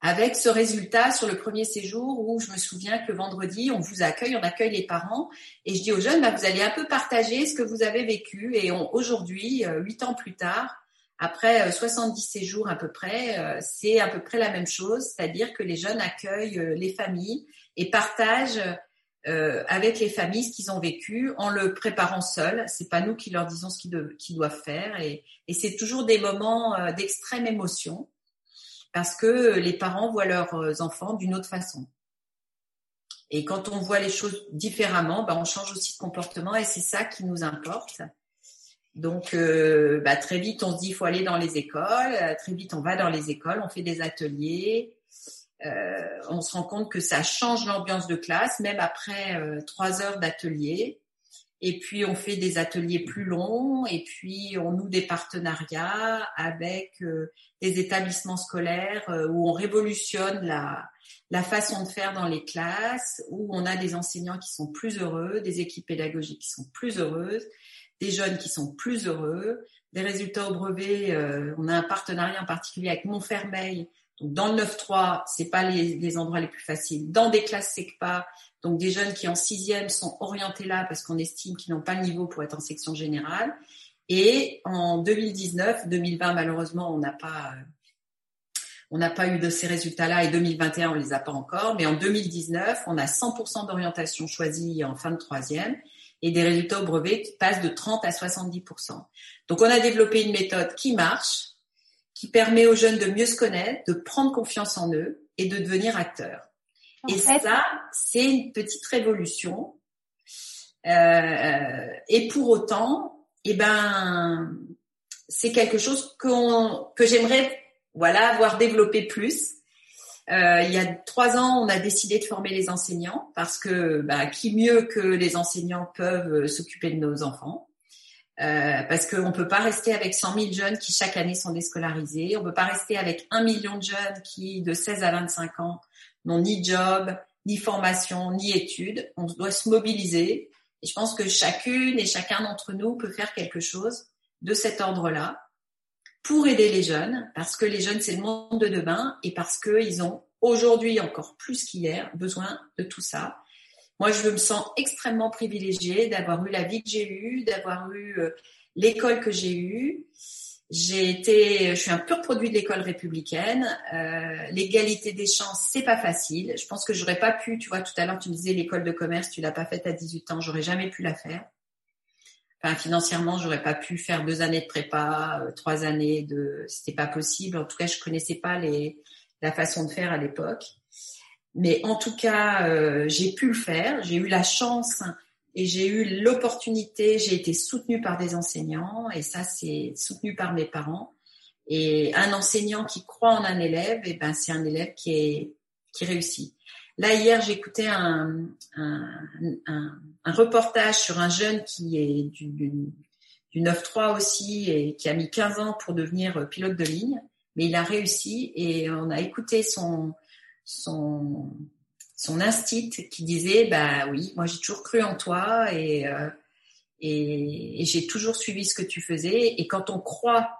avec ce résultat sur le premier séjour où je me souviens que vendredi, on vous accueille, on accueille les parents. Et je dis aux jeunes, bah, vous allez un peu partager ce que vous avez vécu. Et aujourd'hui, euh, huit ans plus tard, après 70 euh, séjours à peu près, euh, c'est à peu près la même chose, c'est-à-dire que les jeunes accueillent les familles et partagent avec les familles ce qu'ils ont vécu en le préparant seuls. C'est pas nous qui leur disons ce qu'ils doivent faire. Et c'est toujours des moments d'extrême émotion parce que les parents voient leurs euh, enfants d'une autre façon. Et quand on voit les choses différemment, bah, on change aussi de comportement et c'est ça qui nous importe. Donc euh, bah, très vite, on se dit il faut aller dans les écoles. Euh, très vite, on va dans les écoles, on fait des ateliers. on se rend compte que ça change l'ambiance de classe, même après trois heures d'atelier. Et puis on fait des ateliers plus longs et puis on noue des partenariats avec euh, des établissements scolaires euh, où on révolutionne la, la façon de faire dans les classes, où on a des enseignants qui sont plus heureux, des équipes pédagogiques qui sont plus heureuses, des jeunes qui sont plus heureux, des résultats au brevet. Euh, on a un partenariat en particulier avec Montfermeil. Donc dans le 9-3, c'est pas les, les, endroits les plus faciles. Dans des classes SECPA, donc des jeunes qui en sixième sont orientés là parce qu'on estime qu'ils n'ont pas le niveau pour être en section générale. Et en 2019, 2020 malheureusement on n'a pas on n'a pas eu de ces résultats-là et 2021 on les a pas encore. Mais en 2019 on a 100% d'orientation choisie en fin de troisième et des résultats au brevet passent de 30 à 70%. Donc on a développé une méthode qui marche, qui permet aux jeunes de mieux se connaître, de prendre confiance en eux et de devenir acteurs et ça, c'est une petite révolution. Euh, et pour autant, eh ben, c'est quelque chose que j'aimerais, voilà, avoir développé plus. Euh, il y a trois ans, on a décidé de former les enseignants parce que bah, qui mieux que les enseignants peuvent s'occuper de nos enfants? Euh, parce qu'on ne peut pas rester avec 100 000 jeunes qui chaque année sont déscolarisés. On ne peut pas rester avec un million de jeunes qui, de 16 à 25 ans, n'ont ni job, ni formation, ni études. On doit se mobiliser. Et je pense que chacune et chacun d'entre nous peut faire quelque chose de cet ordre-là pour aider les jeunes, parce que les jeunes, c'est le monde de demain et parce qu'ils ont aujourd'hui encore plus qu'hier besoin de tout ça. Moi, je me sens extrêmement privilégiée d'avoir eu la vie que j'ai eue, d'avoir eu euh, l'école que j'ai eue. J'ai été, je suis un pur produit de l'école républicaine. Euh, L'égalité des chances, c'est pas facile. Je pense que j'aurais pas pu, tu vois, tout à l'heure tu me disais l'école de commerce, tu l'as pas faite à 18 ans, j'aurais jamais pu la faire. Enfin, financièrement, j'aurais pas pu faire deux années de prépa, euh, trois années de, c'était pas possible. En tout cas, je connaissais pas la façon de faire à l'époque. Mais en tout cas, euh, j'ai pu le faire. J'ai eu la chance et j'ai eu l'opportunité, j'ai été soutenue par des enseignants et ça c'est soutenu par mes parents. Et un enseignant qui croit en un élève, et eh ben c'est un élève qui est qui réussit. Là hier j'écoutais un, un, un, reportage sur un jeune qui est du, du, du 9-3 aussi et qui a mis 15 ans pour devenir pilote de ligne, mais il a réussi et on a écouté son son son instinct qui disait bah oui, moi j'ai toujours cru en toi et euh, et, j'ai toujours suivi ce que tu faisais. Et quand on croit,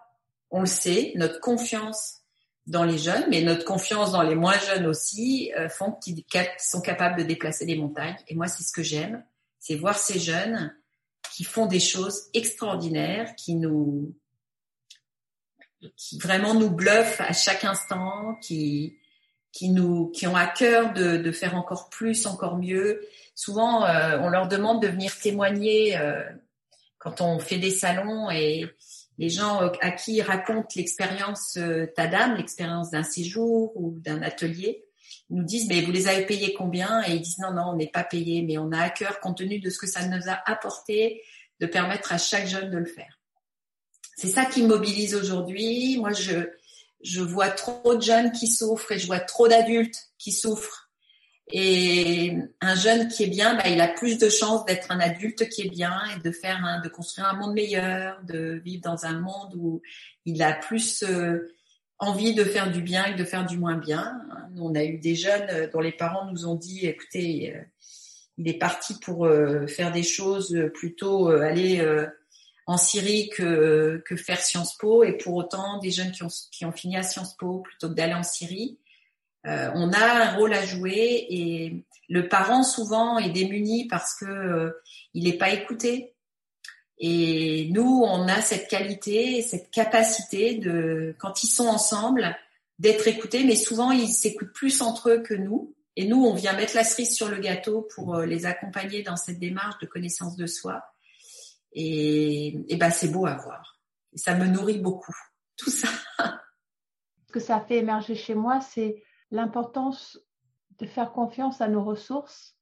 on le sait, notre confiance dans les jeunes, mais notre confiance dans les moins jeunes aussi, euh, font qu'ils sont capables de déplacer les montagnes. Et moi, c'est ce que j'aime, c'est voir ces jeunes qui font des choses extraordinaires, qui nous, qui vraiment nous bluffent à chaque instant, qui, qui nous, qui ont à cœur de, de faire encore plus, encore mieux. Souvent, euh, on leur demande de venir témoigner euh, quand on fait des salons et les gens euh, à qui ils racontent l'expérience Tadam, l'expérience d'un séjour ou d'un atelier, nous disent mais vous les avez payés combien? Et ils disent non non on n'est pas payé, mais on a à cœur compte tenu de ce que ça nous a apporté de permettre à chaque jeune de le faire. C'est ça qui mobilise aujourd'hui. Moi je je vois trop de jeunes qui souffrent et je vois trop d'adultes qui souffrent. Et un jeune qui est bien, bah, il a plus de chances d'être un adulte qui est bien et de faire, de construire un monde meilleur, de vivre dans un monde où il a plus euh, envie de faire du bien et de faire du moins bien. On a eu des jeunes euh, dont les parents nous ont dit, écoutez, euh, il est parti pour faire des choses plutôt aller en Syrie que, faire Sciences Po, et pour autant, des jeunes qui ont, qui ont fini à Sciences Po plutôt que d'aller en Syrie, euh, on a un rôle à jouer et le parent souvent est démuni parce que euh, il n'est pas écouté. Et nous, on a cette qualité, cette capacité de, quand ils sont ensemble, d'être écoutés, mais souvent ils s'écoutent plus entre eux que nous. Et nous, on vient mettre la cerise sur le gâteau pour euh, les accompagner dans cette démarche de connaissance de soi. Et, ben, c'est beau à voir. ça me nourrit beaucoup, *laughs* tout ça. Ce que ça fait émerger chez moi, c'est l'importance de faire confiance à nos ressources,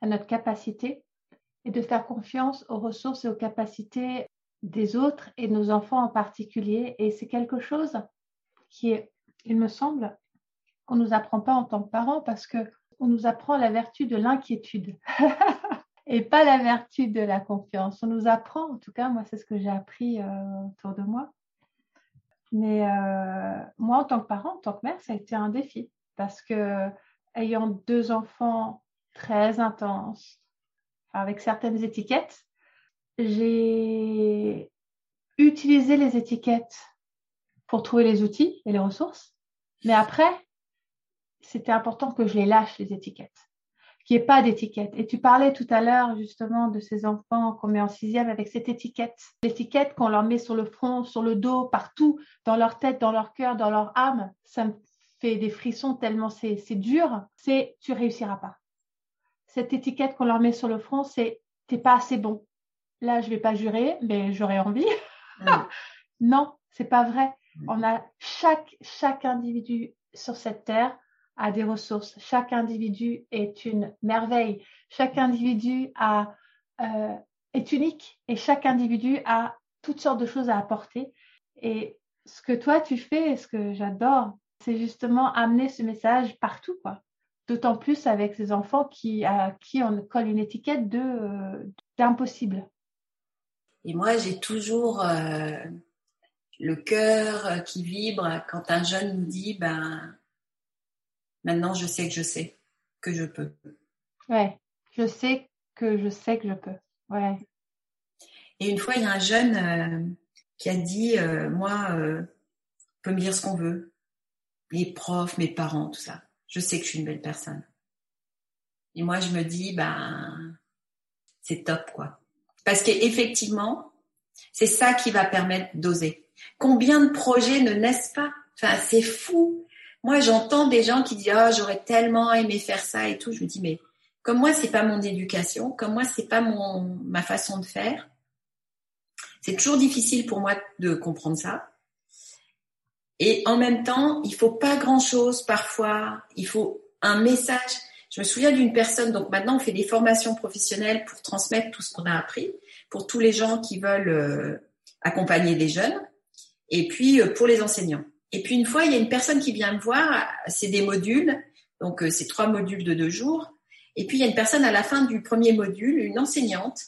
à notre capacité, et de faire confiance aux ressources et aux capacités des autres et nos enfants en particulier. Et c'est quelque chose qui est, il me semble, qu'on ne nous apprend pas en tant que parents parce que on nous apprend la vertu de l'inquiétude *laughs* et pas la vertu de la confiance. On nous apprend, en tout cas, moi, c'est ce que j'ai appris euh, autour de moi. Mais euh, moi, en tant que parent, en tant que mère, ça a été un défi parce que ayant deux enfants très intenses, avec certaines étiquettes, j'ai utilisé les étiquettes pour trouver les outils et les ressources. Mais après, c'était important que je les lâche, les étiquettes, qu'il n'y ait pas d'étiquette. Et tu parlais tout à l'heure justement de ces enfants qu'on met en sixième avec cette étiquette. L'étiquette qu'on leur met sur le front, sur le dos, partout, dans leur tête, dans leur cœur, dans leur âme, ça me fait des frissons tellement c'est dur, c'est tu réussiras pas. Cette étiquette qu'on leur met sur le front, c'est t'es pas assez bon. Là, je vais pas jurer, mais j'aurais envie. *laughs* non, c'est pas vrai. On a chaque chaque individu sur cette terre a des ressources. Chaque individu est une merveille. Chaque individu euh, est unique et chaque individu a toutes sortes de choses à apporter. Et ce que toi tu fais, ce que j'adore, c'est justement amener ce message partout, quoi. D'autant plus avec ces enfants qui, à qui on colle une étiquette de euh, d'impossible. Et moi, j'ai toujours euh, le cœur qui vibre quand un jeune nous dit, ben, maintenant je sais que je sais que je peux. Ouais, je sais que je sais que je peux. Ouais. Et une fois, il y a un jeune euh, qui a dit, moi, on peut me dire ce qu'on veut, les profs, mes parents, tout ça. Je sais que je suis une belle personne. Et moi, je me dis, ben, c'est top, quoi. Parce qu'effectivement, c'est ça qui va permettre d'oser. Combien de projets ne naissent pas? Enfin, c'est fou. Moi, j'entends des gens qui disent, oh, j'aurais tellement aimé faire ça et tout. Je me dis, mais comme moi, c'est pas mon éducation, comme moi, c'est pas mon ma façon de faire. C'est toujours difficile pour moi de comprendre ça. Et en même temps, il faut pas grand-chose parfois. Il faut un message. Je me souviens d'une personne, donc maintenant on fait des formations professionnelles pour transmettre tout ce qu'on a appris, pour tous les gens qui veulent euh, accompagner des jeunes, et puis euh, pour les enseignants. Et puis une fois, il y a une personne qui vient me voir, c'est des modules, donc euh, c'est trois modules de deux jours. Et puis il y a une personne à la fin du premier module, une enseignante,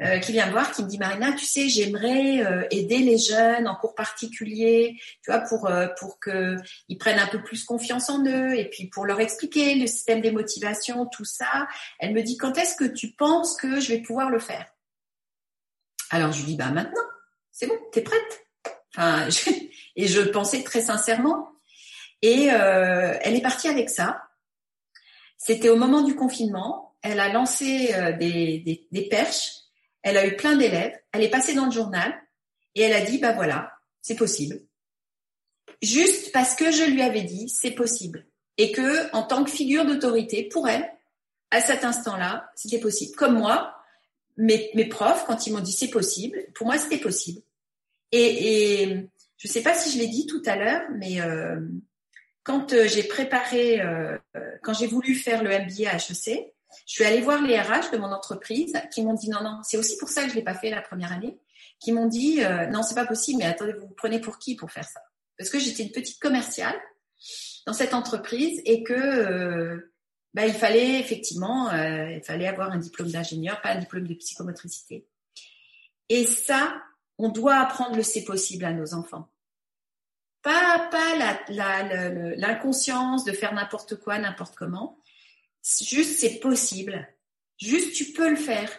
euh, qui vient me voir, qui me dit Marina, tu sais, j'aimerais euh, aider les jeunes en cours particulier, tu vois, pour euh, pour que ils prennent un peu plus confiance en eux et puis pour leur expliquer le système des motivations, tout ça. Elle me dit quand est-ce que tu penses que je vais pouvoir le faire? Alors je lui dis bah maintenant, c'est bon, t'es prête? Enfin, *laughs* et je pensais très sincèrement. Et elle est partie avec ça. C'était au moment du confinement. Elle a lancé des, des, perches elle a eu plein d'élèves, elle est passée dans le journal et elle a dit, bah voilà, c'est possible. Juste parce que je lui avais dit, c'est possible. Et que, en tant que figure d'autorité, pour elle, à cet instant-là, c'était possible. Comme moi, mes profs, quand ils m'ont dit c'est possible, pour moi, c'était possible. Et, et je ne sais pas si je l'ai dit tout à l'heure, mais euh, quand euh, j'ai préparé, euh, quand j'ai voulu faire le MBA HEC, je suis allée voir les RH de mon entreprise qui m'ont dit non, non, c'est aussi pour ça que je l'ai pas fait la première année, qui m'ont dit euh, non, c'est pas possible, mais attendez, vous vous prenez pour qui pour faire ça? Parce que j'étais une petite commerciale dans cette entreprise et que euh, bah, il fallait effectivement, euh, il fallait avoir un diplôme d'ingénieur, pas un diplôme de psychomotricité. Et ça, on doit apprendre le c'est possible à nos enfants. Pas, pas l'inconscience de faire n'importe quoi, n'importe comment, Juste, c'est possible. Juste, tu peux le faire.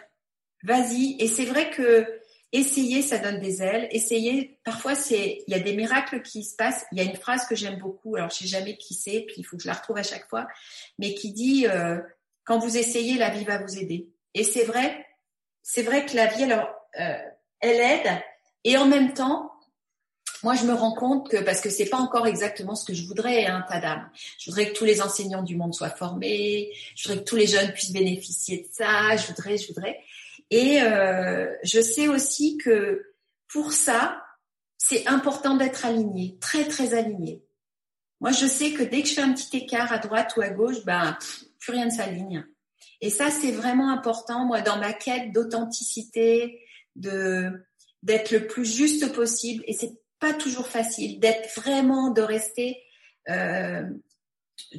Vas-y. Et c'est vrai que Essayez, ça donne des ailes. Essayez. Parfois, c'est, il y a des miracles qui se passent. Il y a une phrase que j'aime beaucoup. Alors, je sais jamais qui c'est, puis il faut que je la retrouve à chaque fois, mais qui dit euh, quand vous essayez, la vie va vous aider. Et c'est vrai. C'est vrai que la vie, alors, euh, elle aide. Et en même temps, moi, je me rends compte que parce que c'est pas encore exactement ce que je voudrais, hein, Tadam. Je voudrais que tous les enseignants du monde soient formés. Je voudrais que tous les jeunes puissent bénéficier de ça. Je voudrais, je voudrais. Et euh, je sais aussi que pour ça, c'est important d'être aligné, très très aligné. Moi, je sais que dès que je fais un petit écart à droite ou à gauche, ben plus rien ne s'aligne. Et ça, c'est vraiment important. Moi, dans ma quête d'authenticité, de d'être le plus juste possible. Et c'est pas toujours facile d'être vraiment de rester euh,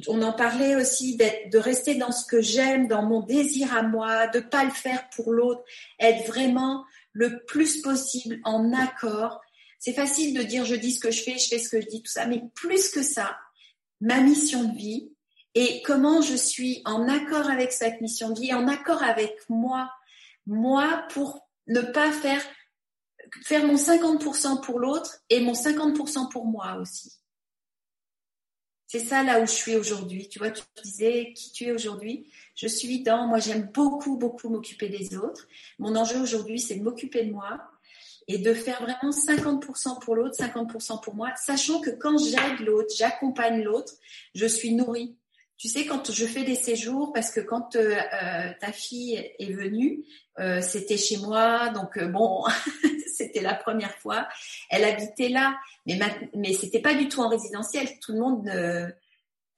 on en parlait aussi de rester dans ce que j'aime, dans mon désir à moi, de pas le faire pour l'autre, être vraiment le plus possible en accord. C'est facile de dire je dis ce que je fais, je fais ce que je dis, tout ça, mais plus que ça, ma mission de vie et comment je suis en accord avec cette mission de vie, en accord avec moi, moi pour ne pas faire faire mon 50% pour l'autre et mon 50% pour moi aussi. C'est ça là où je suis aujourd'hui. Tu vois, tu disais qui tu es aujourd'hui. Je suis dans, moi j'aime beaucoup, beaucoup m'occuper des autres. Mon enjeu aujourd'hui, c'est de m'occuper de moi et de faire vraiment 50% pour l'autre, 50% pour moi, sachant que quand j'aide l'autre, j'accompagne l'autre, je suis nourrie. Tu sais, quand je fais des séjours, parce que quand euh, euh, ta fille est venue, euh, c'était chez moi, donc bon, *laughs* c'était la première fois. Elle habitait là, mais mais c'était pas du tout en résidentiel. Tout le monde ne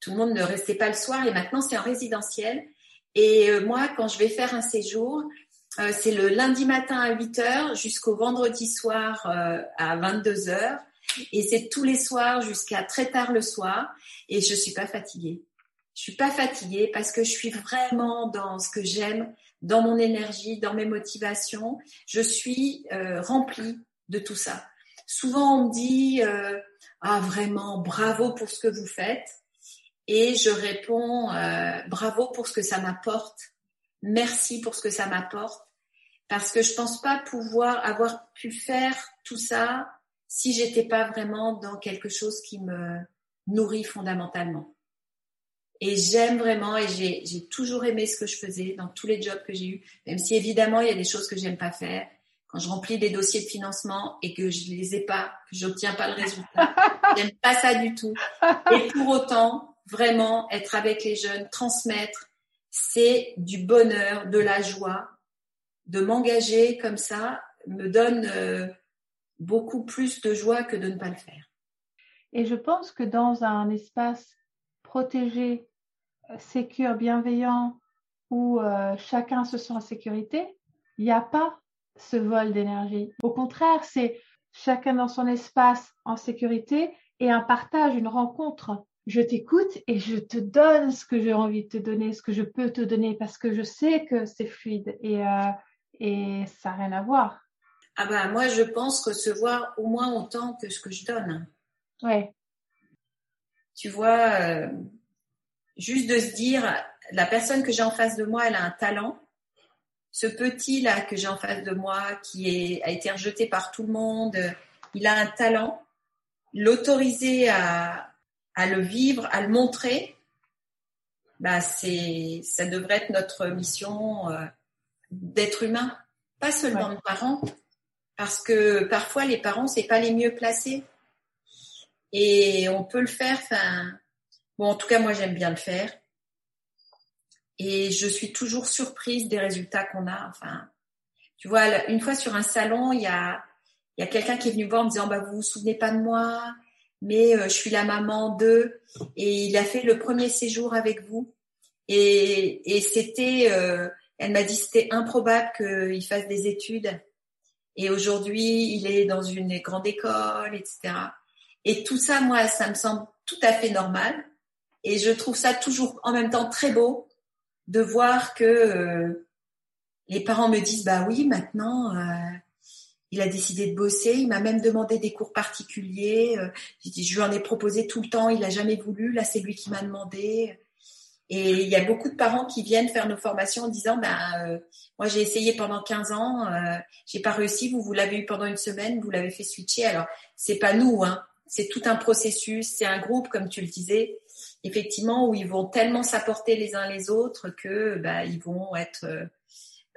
tout le monde ne restait pas le soir et maintenant c'est en résidentiel. Et moi, quand je vais faire un séjour, c'est le lundi matin à 8 heures jusqu'au vendredi soir à 22 heures. Et c'est tous les soirs jusqu'à très tard le soir. Et je suis pas fatiguée. Je suis pas fatiguée parce que je suis vraiment dans ce que j'aime dans mon énergie, dans mes motivations. Je suis euh, remplie de tout ça. Souvent, on me dit euh, ah vraiment bravo pour ce que vous faites, et je réponds euh, bravo pour ce que ça m'apporte. Merci pour ce que ça m'apporte, parce que je pense pas pouvoir avoir pu faire tout ça si j'étais pas vraiment dans quelque chose qui me nourrit fondamentalement. Et j'aime vraiment et j'ai toujours aimé ce que je faisais dans tous les jobs que j'ai eus, même si évidemment il y a des choses que j'aime pas faire. Quand je remplis des dossiers de financement et que je les ai pas, que j'obtiens pas le résultat, *laughs* j'aime pas ça du tout. Et pour autant, vraiment être avec les jeunes, transmettre, c'est du bonheur, de la joie, de m'engager comme ça me donne euh, beaucoup plus de joie que de ne pas le faire. Et je pense que dans un espace protégé, sécure, bienveillant, où euh, chacun se sent en sécurité, il n'y a pas ce vol d'énergie. Au contraire, c'est chacun dans son espace en sécurité et un partage, une rencontre. Je t'écoute et je te donne ce que j'ai envie de te donner, ce que je peux te donner, parce que je sais que c'est fluide et, euh, et ça n'a rien à voir. Ah ben moi je pense recevoir au moins autant que ce que je donne. Ouais tu vois, euh, juste de se dire, la personne que j'ai en face de moi, elle a un talent. Ce petit là que j'ai en face de moi, qui est, a été rejeté par tout le monde, il a un talent. L'autoriser à, à le vivre, à le montrer, bah c'est, ça devrait être notre mission euh, d'être humain, pas seulement de parents, parce que parfois les parents c'est pas les mieux placés et on peut le faire. Enfin, bon, en tout cas, moi, j'aime bien le faire. Et je suis toujours surprise des résultats qu'on a. Enfin, tu vois, une fois sur un salon, il y a, il y a quelqu'un qui est venu voir en me disant, bah, vous vous souvenez pas de moi, mais euh, je suis la maman d'eux. Et il a fait le premier séjour avec vous. Et, et c'était, euh, elle m'a dit, c'était improbable qu'il fasse des études. Et aujourd'hui, il est dans une grande école, etc. Et tout ça, moi, ça me semble tout à fait normal. Et je trouve ça toujours en même temps très beau de voir que euh, les parents me disent, bah oui, maintenant, euh, il a décidé de bosser. Il m'a même demandé des cours particuliers. Euh, je lui en ai proposé tout le temps. Il n'a jamais voulu. Là, c'est lui qui m'a demandé. Et il y a beaucoup de parents qui viennent faire nos formations en disant, bah, moi j'ai essayé pendant 15 ans, j'ai pas réussi, vous vous l'avez eu pendant une semaine, vous l'avez fait switcher. Alors c'est pas nous, hein, c'est tout un processus, c'est un groupe comme tu le disais, effectivement où ils vont tellement s'apporter les uns les autres que bah, ils vont être euh,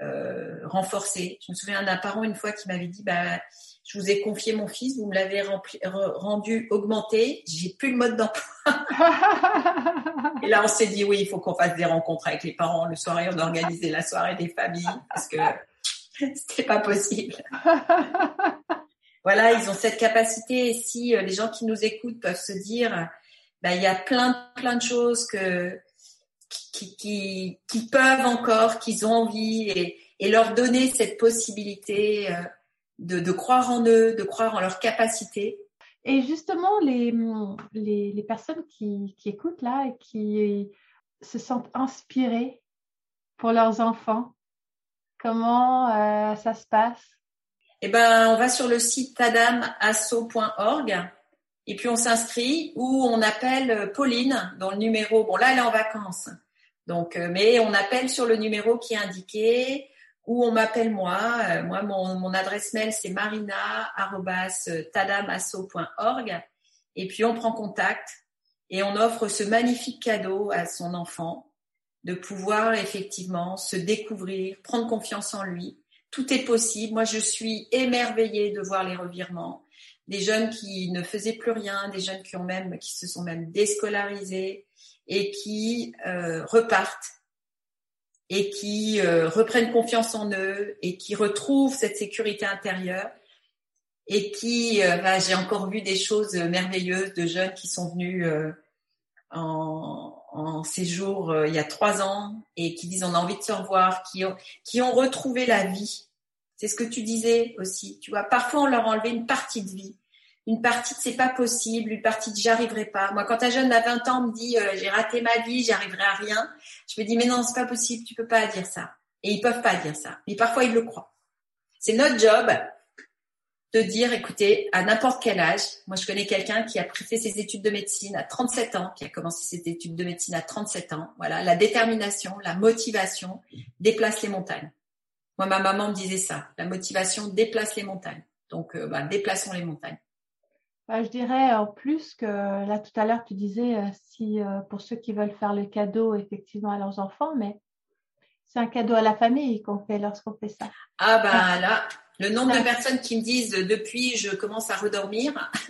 euh renforcés. Je me souviens d'un parent une fois qui m'avait dit, bah je vous ai confié mon fils, vous me l'avez rendu augmenté, j'ai plus le mode d'emploi. *laughs* et là, on s'est dit, oui, il faut qu'on fasse des rencontres avec les parents le soir on a la soirée des familles parce que *laughs* c'était pas possible. voilà, ils ont cette capacité et si euh, les gens qui nous écoutent peuvent se dire, bah, il y a plein, plein de choses que, qui, qui, qui peuvent encore, qu'ils ont envie et, et leur donner cette possibilité, euh, de, croire en eux, de croire en leurs capacités. Et justement, les, les, les personnes qui, qui, écoutent là et qui se sentent inspirées pour leurs enfants, comment euh, ça se passe? Eh ben, on va sur le site tadamasso.org et puis on s'inscrit ou on appelle Pauline dans le numéro. Bon, là, elle est en vacances. Donc, euh, mais on appelle sur le numéro qui est indiqué ou on m'appelle moi. Euh, moi, mon, mon, adresse mail, c'est marina.tadamasso.org. Et puis, on prend contact et on offre ce magnifique cadeau à son enfant de pouvoir effectivement se découvrir, prendre confiance en lui. Tout est possible. Moi, je suis émerveillée de voir les revirements. Des jeunes qui ne faisaient plus rien, des jeunes qui ont même, qui se sont même déscolarisés et qui euh, repartent et qui euh, reprennent confiance en eux et qui retrouvent cette sécurité intérieure et qui, euh, bah, j'ai encore vu des choses merveilleuses de jeunes qui sont venus en, en, séjour il y a trois ans et qui disent on a envie de se revoir, qui ont, qui ont retrouvé la vie. C'est ce que tu disais aussi. Tu vois, parfois on leur enlevait une partie de vie une partie de c'est pas possible, une partie de j'arriverai pas. Moi, quand un jeune à 20 ans me dit euh, j'ai raté ma vie, j'arriverai à rien, je me dis mais non, c'est pas possible, tu peux pas dire ça. Et ils peuvent pas dire ça. Mais parfois ils le croient. C'est notre job de dire écoutez, à n'importe quel âge, moi je connais quelqu'un qui a fait ses études de médecine à 37 ans, qui a commencé ses études de médecine à 37 ans. Voilà, la détermination, la motivation déplace les montagnes. Moi, ma maman me disait ça. La motivation déplace les montagnes. Donc, euh, bah, déplaçons les montagnes. Bah, je dirais en plus que là tout à l'heure tu disais euh, si euh, pour ceux qui veulent faire le cadeau effectivement à leurs enfants, mais c'est un cadeau à la famille qu'on fait lorsqu'on fait ça. Ah ben là, le nombre de personnes qui me disent depuis je commence à redormir. *laughs*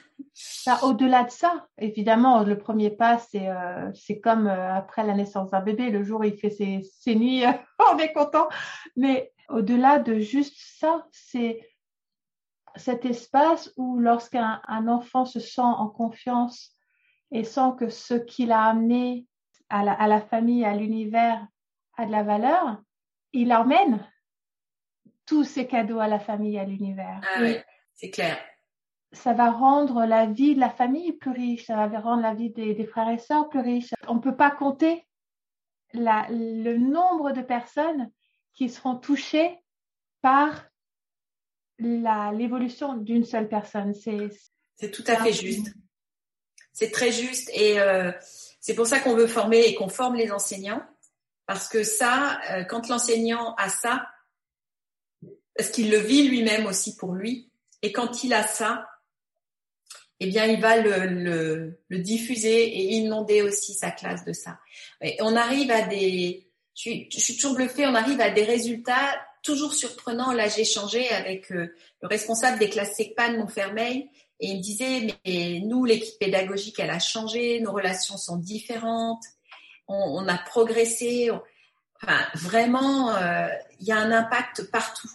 Bah, au-delà de ça, évidemment, le premier pas, c'est euh, c'est comme après la naissance d'un bébé, le jour où il fait ses, ses nuits, *laughs* on est content. Mais au-delà de juste ça, c'est cet espace où lorsqu'un enfant se sent en confiance et sent que ce qu'il a amené à la, à la famille, à l'univers, a de la valeur, il emmène tous ces cadeaux à la famille, à l'univers. Ah oui, c'est clair. Ça va rendre la vie de la famille plus riche, ça va rendre la vie des, des frères et sœurs plus riche. On ne peut pas compter la, le nombre de personnes qui seront touchées par l'évolution d'une seule personne. C'est tout à fait juste. C'est très juste et euh, c'est pour ça qu'on veut former et qu'on forme les enseignants parce que ça, euh, quand l'enseignant a ça, parce qu'il le vit lui-même aussi pour lui, et quand il a ça, eh bien, il va le, le, le, diffuser et inonder aussi sa classe de ça. Et on arrive à des, je suis, toujours bluffée, on arrive à des résultats toujours surprenant. Là, j'ai échangé avec euh, le responsable des classes SECPAN Montfermeil et il me disait, mais nous, l'équipe pédagogique, elle a changé, nos relations sont différentes, on, a progressé. Enfin, vraiment, euh, il y a un impact partout.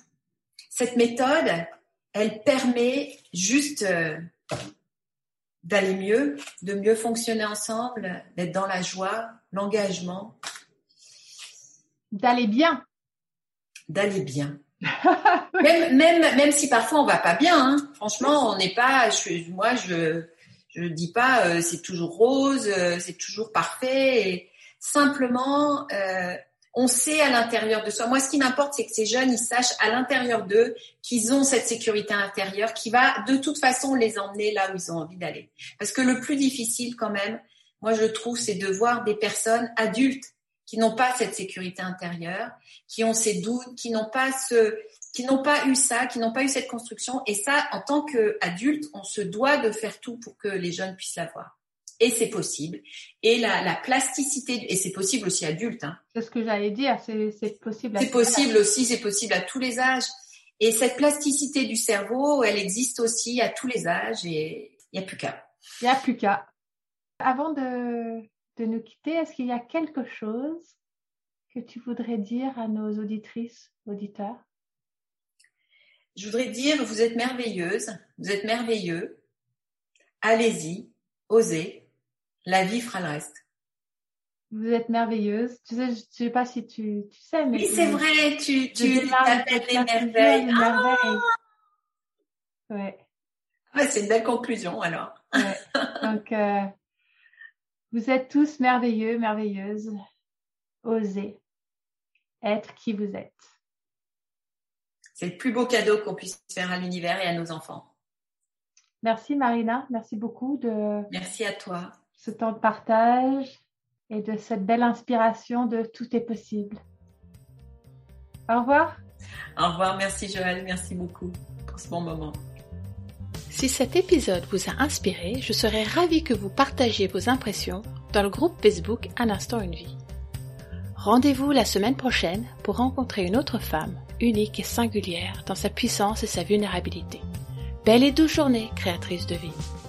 Cette méthode, elle permet juste euh, d'aller mieux, de mieux fonctionner ensemble, d'être dans la joie, l'engagement. D'aller bien d'aller bien. *laughs* même, même, même si parfois on va pas bien, hein. franchement, on n'est pas. Je, moi, je je dis pas euh, c'est toujours rose, euh, c'est toujours parfait. Et simplement, euh, on sait à l'intérieur de soi. Moi, ce qui m'importe, c'est que ces jeunes, ils sachent à l'intérieur d'eux qu'ils ont cette sécurité intérieure qui va de toute façon les emmener là où ils ont envie d'aller. Parce que le plus difficile, quand même, moi, je trouve, c'est de voir des personnes adultes qui n'ont pas cette sécurité intérieure, qui ont ces doutes, qui n'ont pas ce, qui n'ont pas eu ça, qui n'ont pas eu cette construction. Et ça, en tant qu'adulte, on se doit de faire tout pour que les jeunes puissent l'avoir. Et c'est possible. Et la, la plasticité, et c'est possible aussi adulte. Hein. C'est ce que j'allais dire, c'est possible. C'est possible aussi, c'est possible à tous les âges. Et cette plasticité du cerveau, elle existe aussi à tous les âges et il n'y a plus qu'à. Il n'y a plus qu'à. Avant de, de nous quitter, est-ce qu'il y a quelque chose que tu voudrais dire à nos auditrices, auditeurs? Je voudrais dire, vous êtes merveilleuse, vous êtes merveilleux. Allez-y, osez. La vie fera le reste. Vous êtes merveilleuse. Tu sais, je ne sais pas si tu, tu sais, mais. Oui, c'est vrai, tu, tu t'appelles les merveilles. Ah ouais. ouais c'est une belle conclusion alors. Ouais. *laughs* Donc, euh, vous êtes tous merveilleux, merveilleuses. Osez être qui vous êtes. C'est le plus beau cadeau qu'on puisse faire à l'univers et à nos enfants. Merci Marina, merci beaucoup de. Merci à toi. Ce temps de partage et de cette belle inspiration de tout est possible. Au revoir. Au revoir, merci Joël, merci beaucoup pour ce bon moment. Si cet épisode vous a inspiré, je serais ravie que vous partagiez vos impressions dans le groupe Facebook Un instant une vie. Rendez-vous la semaine prochaine pour rencontrer une autre femme, unique et singulière dans sa puissance et sa vulnérabilité. Belle et douce journée, créatrice de vie.